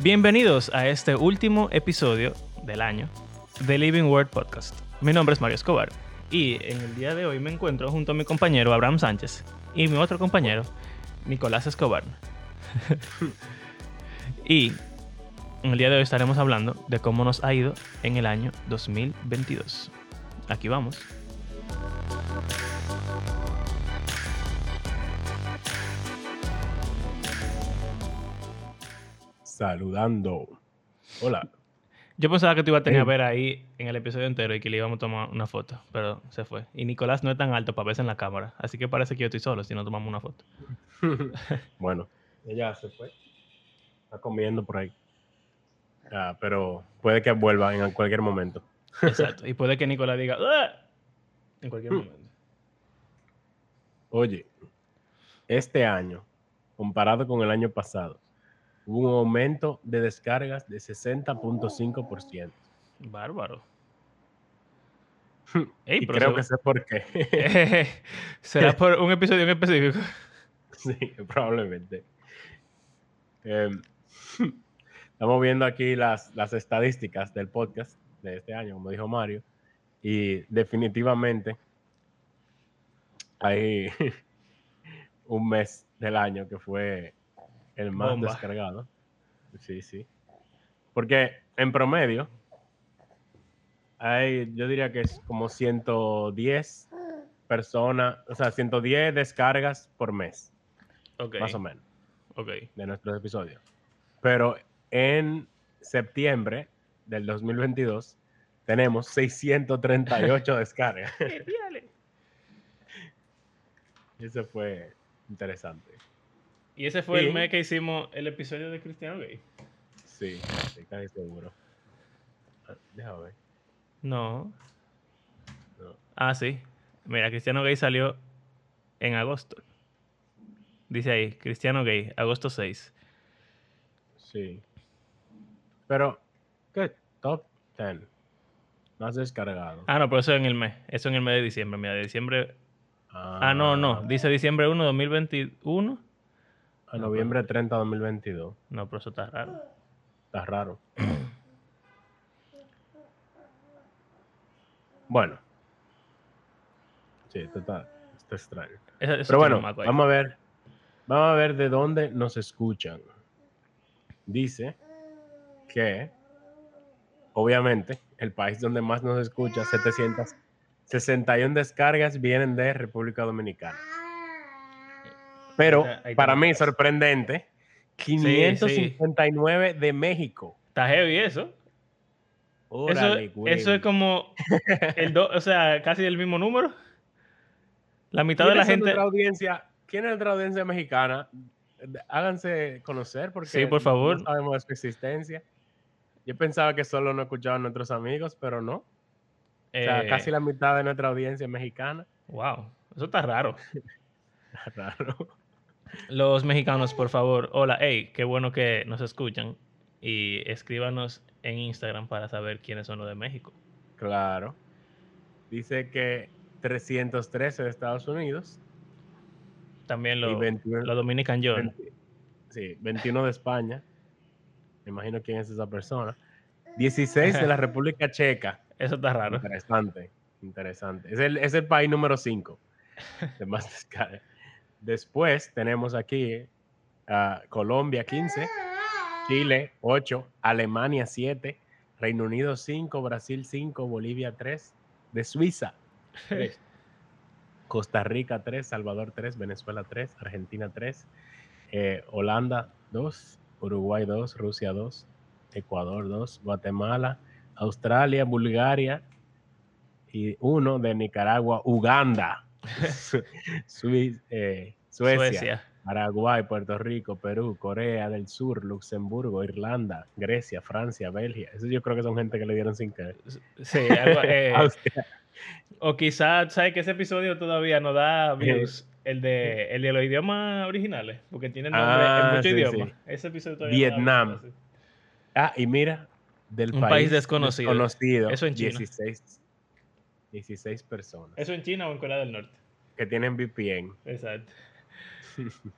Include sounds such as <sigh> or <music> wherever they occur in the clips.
Bienvenidos a este último episodio del año de Living Word Podcast. Mi nombre es Mario Escobar y en el día de hoy me encuentro junto a mi compañero Abraham Sánchez y mi otro compañero Nicolás Escobar. <laughs> y en el día de hoy estaremos hablando de cómo nos ha ido en el año 2022. Aquí vamos. Saludando. Hola. Yo pensaba que tú ibas a tener a ver ahí en el episodio entero y que le íbamos a tomar una foto, pero se fue. Y Nicolás no es tan alto para verse en la cámara, así que parece que yo estoy solo si no tomamos una foto. <laughs> <laughs> bueno, ella se fue. Está comiendo por ahí. Ah, pero puede que vuelva en cualquier momento. Exacto. Y puede que Nicolás diga en cualquier Hmm. momento. Oye, este año, comparado con el año pasado, hubo un aumento de descargas de 60.5%. Bárbaro. Hmm. Ey, y pero creo se- que sé por qué. <laughs> ¿Será por un episodio en específico? <laughs> sí, probablemente. Em, <laughs> estamos viendo aquí las, las estadísticas del podcast de este año, como dijo Mario, y definitivamente hay un mes del año que fue el más Bomba. descargado. Sí, sí. Porque en promedio hay, yo diría que es como 110 personas, o sea, 110 descargas por mes, Ok. más o menos Ok. de nuestros episodios. Pero en septiembre del 2022 tenemos 638 <laughs> descargas. Eso fue interesante. Y ese fue el mes que hicimos el episodio de Cristiano Gay. Sí, estoy casi seguro. Ah, Déjame ver. No. No. Ah, sí. Mira, Cristiano Gay salió en agosto. Dice ahí, Cristiano Gay, agosto 6. Sí. Pero, ¿qué? Top 10. Más descargado. Ah, no, pero eso en el mes. Eso en el mes de diciembre. Mira, de diciembre. Ah, no, no. Dice diciembre 1, 2021. A noviembre 30, 2022. No, pero eso está raro. Está raro. bueno. Sí, esto está, está extraño. Eso- eso Pero bueno, vamos a ver. Vamos a ver de dónde nos escuchan. Dice que, obviamente, el país donde más nos escucha, 761 descargas, vienen de República Dominicana. Pero, está- para está. mí, sorprendente, 559 de México. Está heavy eso. Eso, Órale, güey. eso es como el do- o sea, casi el mismo número. La mitad de la ¿Quiénes son gente. nuestra audiencia, ¿Quién es nuestra audiencia mexicana? Háganse conocer porque Sí, por favor. no sabemos de su existencia. Yo pensaba que solo nos escuchaban nuestros amigos, pero no. O sea, eh, casi la mitad de nuestra audiencia es mexicana. Wow, eso está raro. <laughs> Raro. Los mexicanos, por favor, hola, hey, qué bueno que nos escuchan. Y escríbanos en Instagram para saber quiénes son los de México. Claro. Dice que 313 de Estados Unidos También los 21, los Dominican John. 20 sí, 21 de España. Me imagino quién es esa persona. 16 de la <laughs> República Checa. Eso está raro. Interesante, interesante. Es el, es el país número 5 <laughs> de más descarga. Después tenemos aquí a Colombia 15, Chile 8, Alemania 7, Reino Unido 5, Brasil 5, Bolivia 3, de Suiza 3, <laughs> Costa Rica 3, Salvador 3, Venezuela 3, Argentina 3, eh, Holanda 2, Uruguay 2, Rusia 2, Ecuador 2, Guatemala, Australia, Bulgaria y uno de Nicaragua, Uganda, <laughs> <laughs> Sui- eh, Suecia, Suecia. Paraguay, Puerto Rico, Perú, Corea del Sur, Luxemburgo, Irlanda, Grecia, Francia, Bélgica. Eso yo creo que son gente que le dieron sin querer. Sí, algo, <laughs> eh, o quizás, ¿sabes que ese episodio todavía no da views? El de, el de los idiomas originales, porque tiene nombre Ah, en muchos sí, idiomas. sí. Ese episodio todavía no da Vietnam. views, Ah, y mira, del Un país, país desconocido. desconocido, Eso en China. 16, 16 personas ¿Eso en China o en Corea del Norte? que tienen VPN. Exacto. <laughs>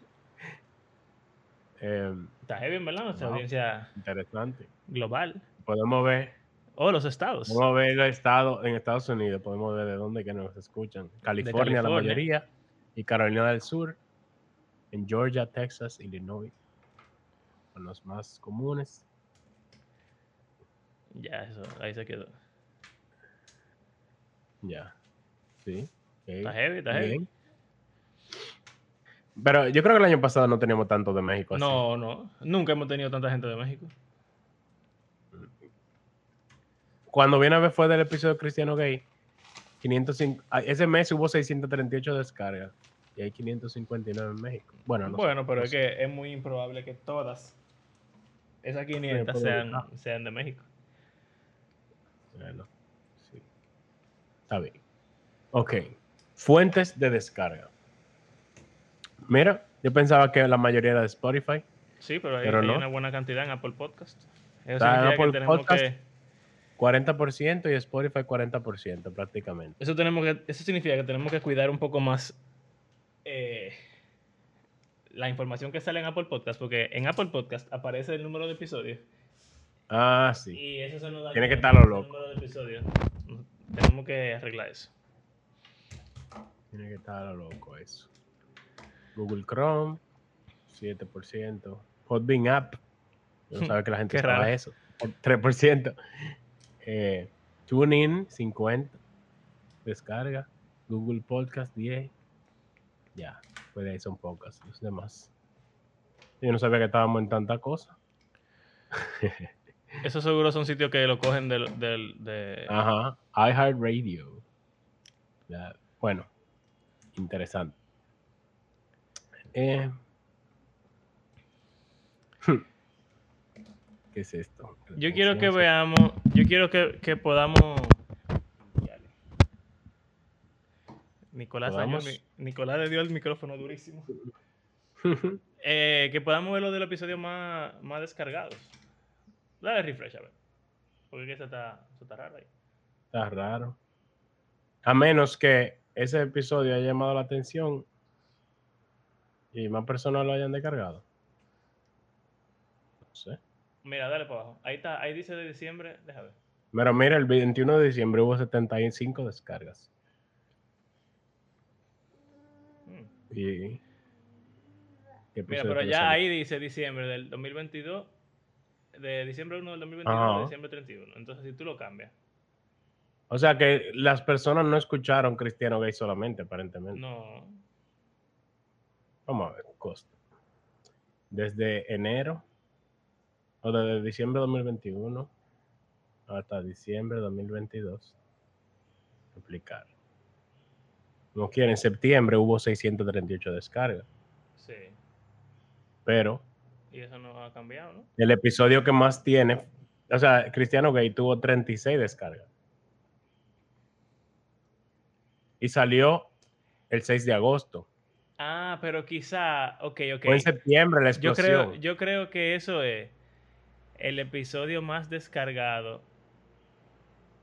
Eh, Está heavy, verdad, nuestra audiencia interesante. global. Podemos ver, O los estados. podemos ver el estado en Estados Unidos, podemos ver de dónde que nos escuchan. California, la mayoría, y Carolina del Sur, en Georgia, Texas, Illinois, son los más comunes. Ya, eso, ahí se quedó. Ya, sí. Está heavy, está heavy. Pero yo creo que el año pasado no teníamos tanto de México. así. No, no. Nunca hemos tenido tanta gente de México. Cuando viene a ver fue del episodio Cristiano Gay, 505, ah, ese mes hubo 638 descargas y hay 559 en México. Bueno, no sé, bueno, pero no es sé. que es muy improbable que todas esas 500 puede sean, sean de México. Bueno, sí. Está bien. Ok. Fuentes de descarga. Mira, yo pensaba que la mayoría era de Spotify. Sí, pero hay, Pero hay no. una buena cantidad en Apple Podcast. Eso Está en que Apple tenemos Podcast. que 40% y Spotify 40% prácticamente. Eso, tenemos que, eso significa que tenemos que cuidar un poco más eh, la información que sale en Apple Podcast, porque en Apple Podcast aparece el número de episodios Ah, sí. y eso se nos da Tiene que estar lo loco. número de episodios. Tenemos que arreglar eso. Tiene que estar lo loco eso. Google Chrome, 7%. Podbean App. Yo no sabía que la gente <laughs> usaba eso. 3%. Eh, TuneIn, 50. Descarga. Google Podcast, 10. Ya, pues de ahí son pocas. Los demás. Yo no sabía que estábamos en tanta cosa. Esos seguros son sitios que lo cogen del... del de... Ajá. iHeartRadio. Bueno, interesante. Eh, ¿Qué es esto? Yo quiero que veamos, yo quiero que, que podamos... Nicolás, Nicolás le dio el micrófono durísimo. <laughs> Eh, que podamos ver los del episodio más, más descargados. Dale refresh, a ver. Porque es que eso está, eso está raro ahí. Está raro. A menos que ese episodio haya llamado la atención y más personas lo hayan descargado. No sé. Mira, dale para abajo. Ahí está, ahí dice de diciembre, déjame ver. Pero mira, el 21 de diciembre hubo 75 descargas. Mm. Y. ¿qué Mira, pero ya ahí dice diciembre del 2022, de diciembre 1 del 2022 Ajá. a diciembre 31. Entonces, si tú lo cambias, O sea que las personas no escucharon Cristiano Gay solamente, aparentemente. no. Vamos a ver, costo. Desde enero o desde diciembre de 2021 hasta diciembre de 2022. Aplicar. Como quieren, en septiembre hubo 638 descargas, Sí. pero Y eso no ha cambiado, ¿no? el episodio que más tiene, o sea, Cristiano Gay tuvo 36 descargas. Y salió el 6 de agosto. Ah, pero quizá, ok, ok. Fue en septiembre la Yo explosión. creo, yo creo que eso es el episodio más descargado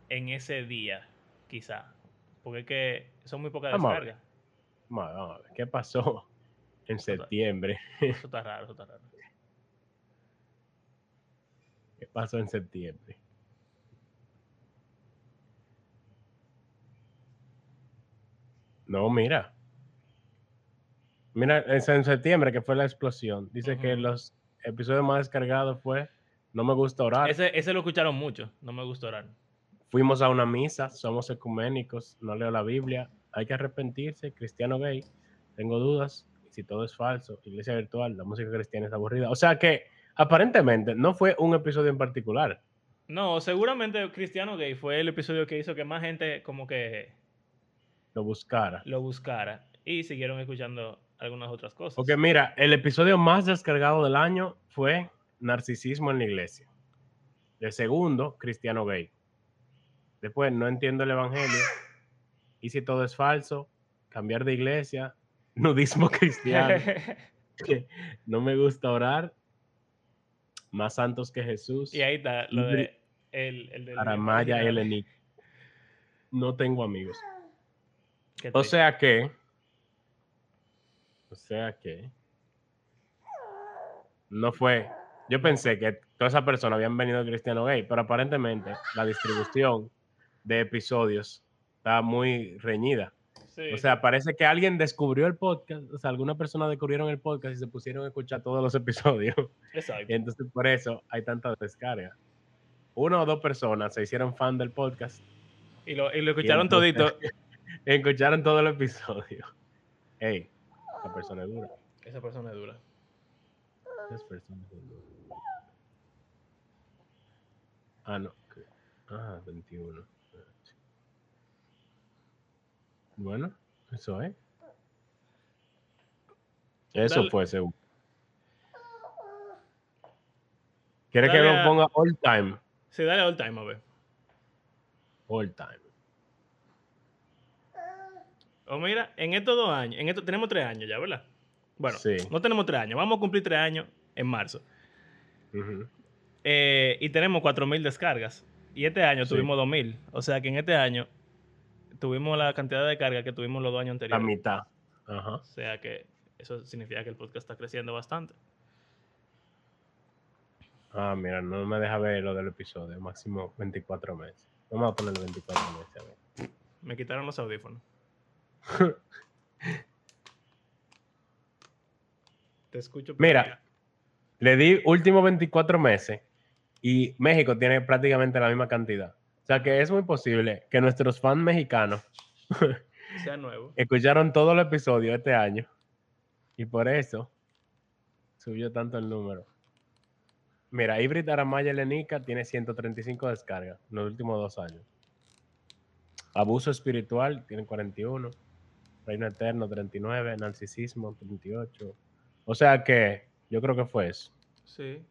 en ese día, quizá. Porque es que son muy pocas Vamos descargas. Vamos a ver, vamos a ver, ¿Qué pasó en septiembre? Eso está raro, eso está raro. ¿Qué pasó en septiembre? No, mira. Mira, en septiembre que fue la explosión. Dice que los episodios más descargados fue No me gusta orar. Ese, ese lo escucharon mucho, no me gustó orar. Fuimos a una misa, somos ecuménicos, no leo la Biblia, hay que arrepentirse, cristiano gay, tengo dudas, si todo es falso, iglesia virtual, la música cristiana es aburrida. O sea que aparentemente no fue un episodio en particular. No, seguramente Cristiano Gay fue el episodio que hizo que más gente como que Lo buscara. lo buscara y siguieron escuchando algunas otras cosas. Porque mira, el episodio más descargado del año fue Narcisismo en la iglesia. El segundo, Cristiano Gay. Después, no entiendo el evangelio. Y si todo es falso, cambiar de iglesia, nudismo cristiano. <laughs> no me gusta orar. Más santos que Jesús. y ahí está lo de el, el del Aramaya Eleni. No tengo amigos. O sea que. O sea que. no fue. Yo pensé que todas esas personas habían venido de Cristiano Gay, pero aparentemente la distribución de episodios está muy reñida. Sí. O sea, parece que alguien descubrió el podcast, o sea, alguna persona descubrieron el podcast y se pusieron a escuchar todos los episodios. exacto. Y <laughs> entonces por eso hay tanta descarga. Una o dos personas se hicieron fan del podcast Y lo, y lo escucharon entonces- todito. y <laughs> escucharon todo el episodio. Ey, esa persona es dura. Esa persona es dura. Esas personas son duras. Ah, no. Ah, 21. Bueno, eso es. Eso Dale. fue seguro. ¿Quieres que a- ponga all time? Sí, dale all time, a ver. All time. O mira, en estos dos años, en esto tenemos tres años ya, ¿verdad? Bueno, Sí. no tenemos tres años, vamos a cumplir tres años en marzo. Eh, y tenemos 4.000 descargas. Y este año Sí. tuvimos 2.000. O sea que en este año tuvimos la cantidad de descargas que tuvimos los dos años La anteriores. mitad. Ajá. O sea que eso significa que el podcast está creciendo bastante. Ah, mira, no me deja ver lo del episodio. Máximo 24 meses. Vamos a ponerle 24 meses. A ver. Me quitaron los audífonos. <laughs> Te escucho. Mira. Le di últimos 24 meses y México tiene prácticamente la misma cantidad. O sea que es muy posible que nuestros fans mexicanos <laughs> sea nuevo. escucharon todo el episodio este año y por eso subió tanto el número. Mira, Ibrit Aramaya Lenica tiene 135 descargas en los últimos dos años. Abuso espiritual tiene 41. Reino Eterno 39. Narcisismo 38. O sea que yo creo que fue eso. Sí.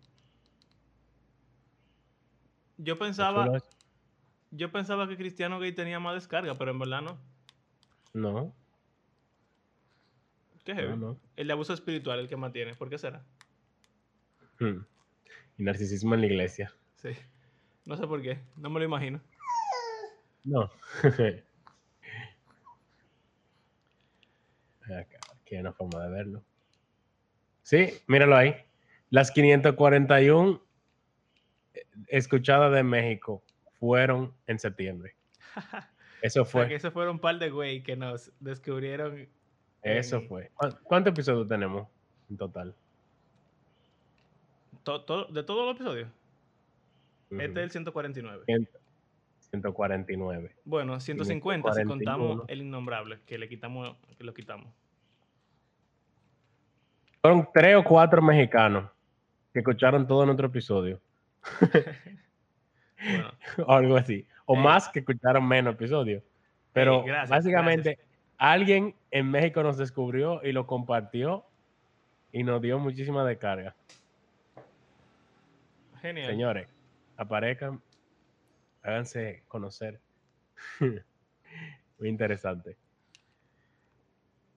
Yo pensaba, yo pensaba que Cristiano Gay tenía más descarga, pero en verdad no. No, ¿Qué es no, no. El de abuso espiritual, el que mantiene. ¿Por qué será? Hmm. Y narcisismo en la iglesia. Sí. No sé por qué. No me lo imagino. No. <laughs> aquí hay una forma de verlo. Sí, míralo ahí. Las 541 escuchadas de México fueron en septiembre. <laughs> Eso O sea, que fue. esos fueron un par de güey que nos descubrieron. Eso en- fue. ¿Cuán- ¿Cuántos episodios tenemos en total? to- to- de todos los episodios. Este es el 149. Cien- 149. Bueno, 150 si 141. contamos el innombrable, que le quitamos, que lo quitamos. Fueron tres o cuatro mexicanos que escucharon todo nuestro episodio. <laughs> Bueno, o <laughs> algo así. O Eh, más que escucharon menos episodios. Pero gracias, básicamente alguien en México nos descubrió y lo compartió y nos dio muchísima descarga. genial. Señores, aparezcan, háganse conocer. <laughs> Muy interesante.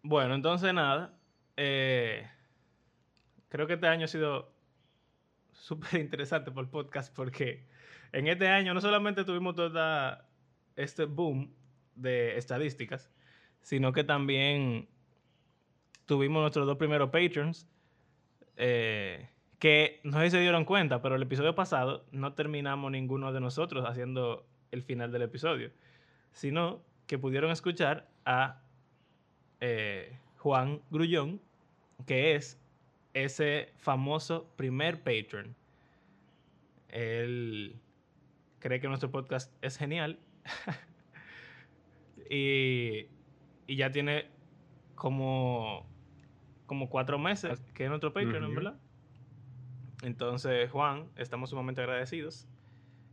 Bueno, entonces nada. eh, creo que este año ha sido súper interesante por el podcast porque en este año no solamente tuvimos toda este boom de estadísticas, sino que también tuvimos nuestros dos primeros patrons eh, que no sé si se dieron cuenta, pero el episodio pasado no terminamos ninguno de nosotros haciendo el final del episodio, sino que pudieron escuchar a eh, Juan Grullón, que es ese famoso primer patron. Él cree que nuestro podcast es genial <laughs> y, y ya tiene como, como cuatro meses que es nuestro Patreon, en Ujú. verdad. Entonces, Juan, estamos sumamente agradecidos.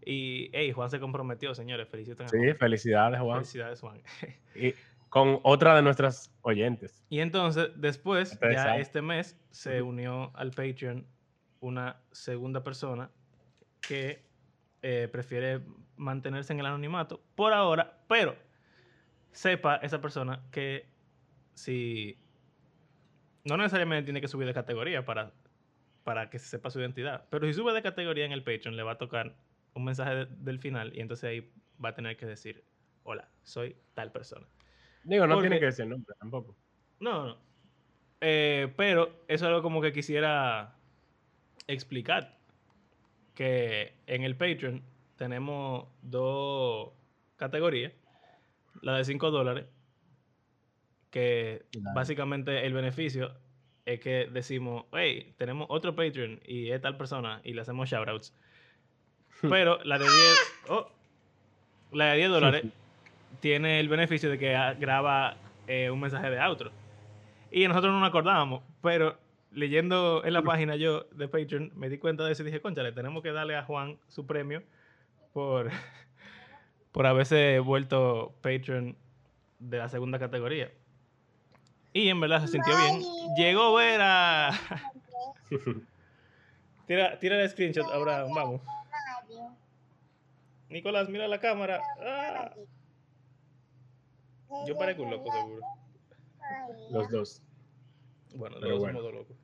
Y, hey, Juan se comprometió, señores. Feliciten Sí, Juan. felicidades, Juan. Felicidades, Juan. <laughs> Y con otra de nuestras oyentes. Y entonces, después, Ustedes ya saben. este mes, se unió al Patreon una segunda persona que eh, prefiere mantenerse en el anonimato por ahora, pero sepa esa persona que si no necesariamente tiene que subir de categoría para, para que se sepa su identidad, pero si sube de categoría en el Patreon le va a tocar un mensaje de- del final y entonces ahí va a tener que decir, hola, soy tal persona. Digo, no Porque- tiene que decir nombre tampoco. No, no. Eh, pero eso es algo como que quisiera explicar que en el Patreon tenemos dos categorías. La de 5 dólares, que Claro. básicamente el beneficio es que decimos, hey, tenemos otro Patreon y es tal persona y le hacemos shoutouts. Pero la de 10, oh, la de 10 dólares tiene el beneficio de que graba eh, un mensaje de outro. Y nosotros no nos acordábamos, pero leyendo en la página yo de Patreon me di cuenta de eso y dije, concha, le tenemos que darle a Juan su premio por, <laughs> por haberse vuelto Patreon de la segunda categoría. Y en verdad se sintió bien. Llegó Vera. <laughs> tira, tira el screenshot, Abraham, vamos. Nicolás, mira la cámara. Ah, yo parezco un loco, seguro. Los dos. Bueno, Pero los dos bueno. somos dos locos.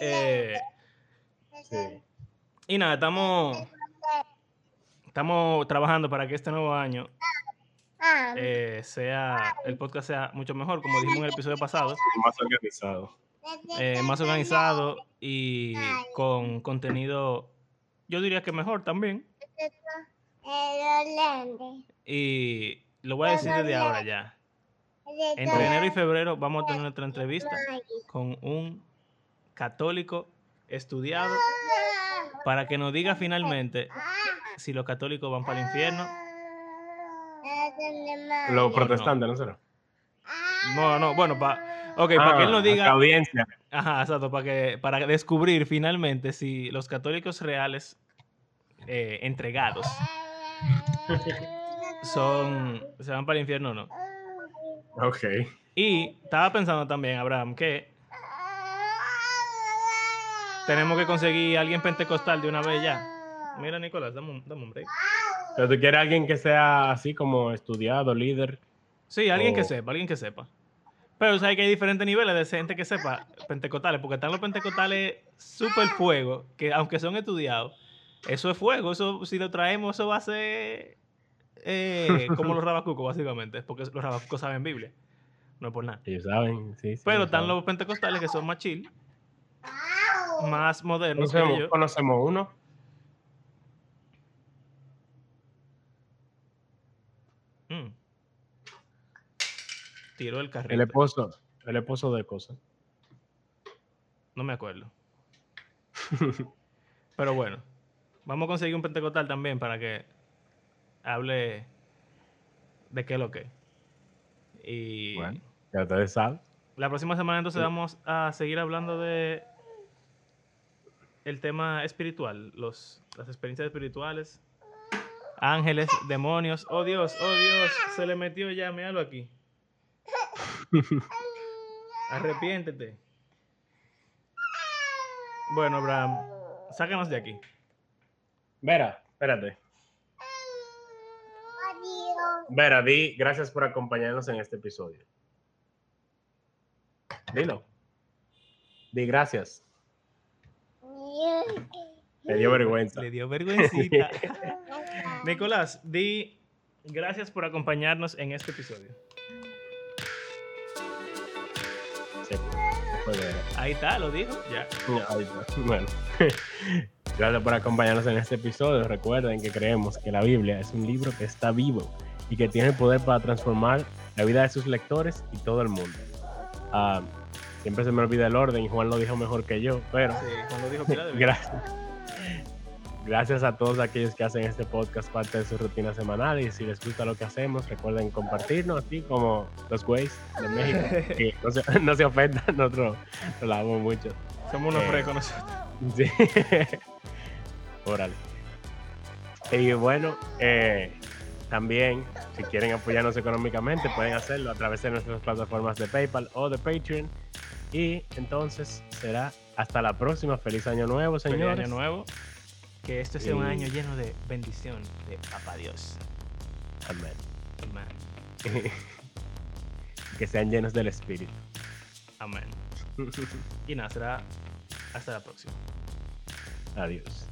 Eh, Sí. y nada, estamos, estamos trabajando para que este nuevo año eh, sea el podcast sea mucho mejor, como dijimos en el episodio pasado, Más organizado. eh, más organizado y con contenido, yo diría que mejor también. Y lo voy a decir desde ahora ya. Entre enero y febrero vamos a tener nuestra entrevista con un católico estudiado para que nos diga finalmente si los católicos van para el infierno. Los protestantes, ¿no será? No, no, bueno, para ok, para que él nos Ah, diga, audiencia. ajá, exacto, para que para descubrir finalmente si los católicos reales eh, entregados <laughs> son se van para el infierno o no. Ok. Y estaba pensando también, Abraham, que tenemos que conseguir a alguien pentecostal de una vez ya. Mira, Nicolás, dame un, dame un break. Pero tú quieres alguien que sea así como estudiado, líder. Sí, alguien que sepa, alguien que sepa. Pero sabes que hay diferentes niveles de gente que sepa pentecostales, porque están los pentecostales súper fuego, que aunque son estudiados, eso es fuego, eso si lo traemos, eso va a ser eh, <laughs> como los rabacucos, básicamente, porque los rabacucos saben Biblia, no es por nada. Ellos saben, sí. sí, Pero están saben. los pentecostales que son más chill, más modernos que Conocemos, ellos. conocemos uno. Tiró el esposo. El esposo de cosas. No me acuerdo. <laughs> Pero bueno, vamos a conseguir un pentecostal también para que hable de qué es lo que. Y Bueno. Ya ustedes saben. la próxima semana entonces Sí. vamos a seguir hablando de el tema espiritual, los, las experiencias espirituales, ángeles, demonios. Oh Dios, oh Dios, se le metió ya, míralo aquí. Arrepiéntete. Bueno, Abraham, sácanos de aquí. Vera, espérate. Vera, di gracias por acompañarnos en este episodio. Dilo. Di gracias. Me dio vergüenza. Le dio vergüencita. <laughs> Nicolás, di gracias por acompañarnos en este episodio. Ahí está, lo dijo. Ya. Ahí está. Bueno, <laughs> gracias por acompañarnos en este episodio. Recuerden que creemos que la Biblia es un libro que está vivo y que tiene el poder para transformar la vida de sus lectores y todo el mundo. Ah, siempre se me olvida el orden y Juan lo dijo mejor que yo, pero Sí, Juan lo dijo de <laughs> gracias. Gracias a todos aquellos que hacen este podcast parte de su rutina semanal y si les gusta lo que hacemos, recuerden compartirnos así como los güeyes de México. <laughs> que no se, <laughs> no se ofendan, nosotros lo lavamos mucho. Somos unos Eh, frescos nosotros. Sí. <laughs> Órale. Y bueno, eh, también, si quieren apoyarnos económicamente, pueden hacerlo a través de nuestras plataformas de PayPal o de Patreon. Y entonces será hasta la próxima. Feliz año nuevo, Feliz señores. año nuevo. Que este sea un año lleno de bendición de Papá Dios. Amén. Amén. <laughs> que sean llenos del Espíritu. Amén. <laughs> Y nada, será hasta la próxima. Adiós.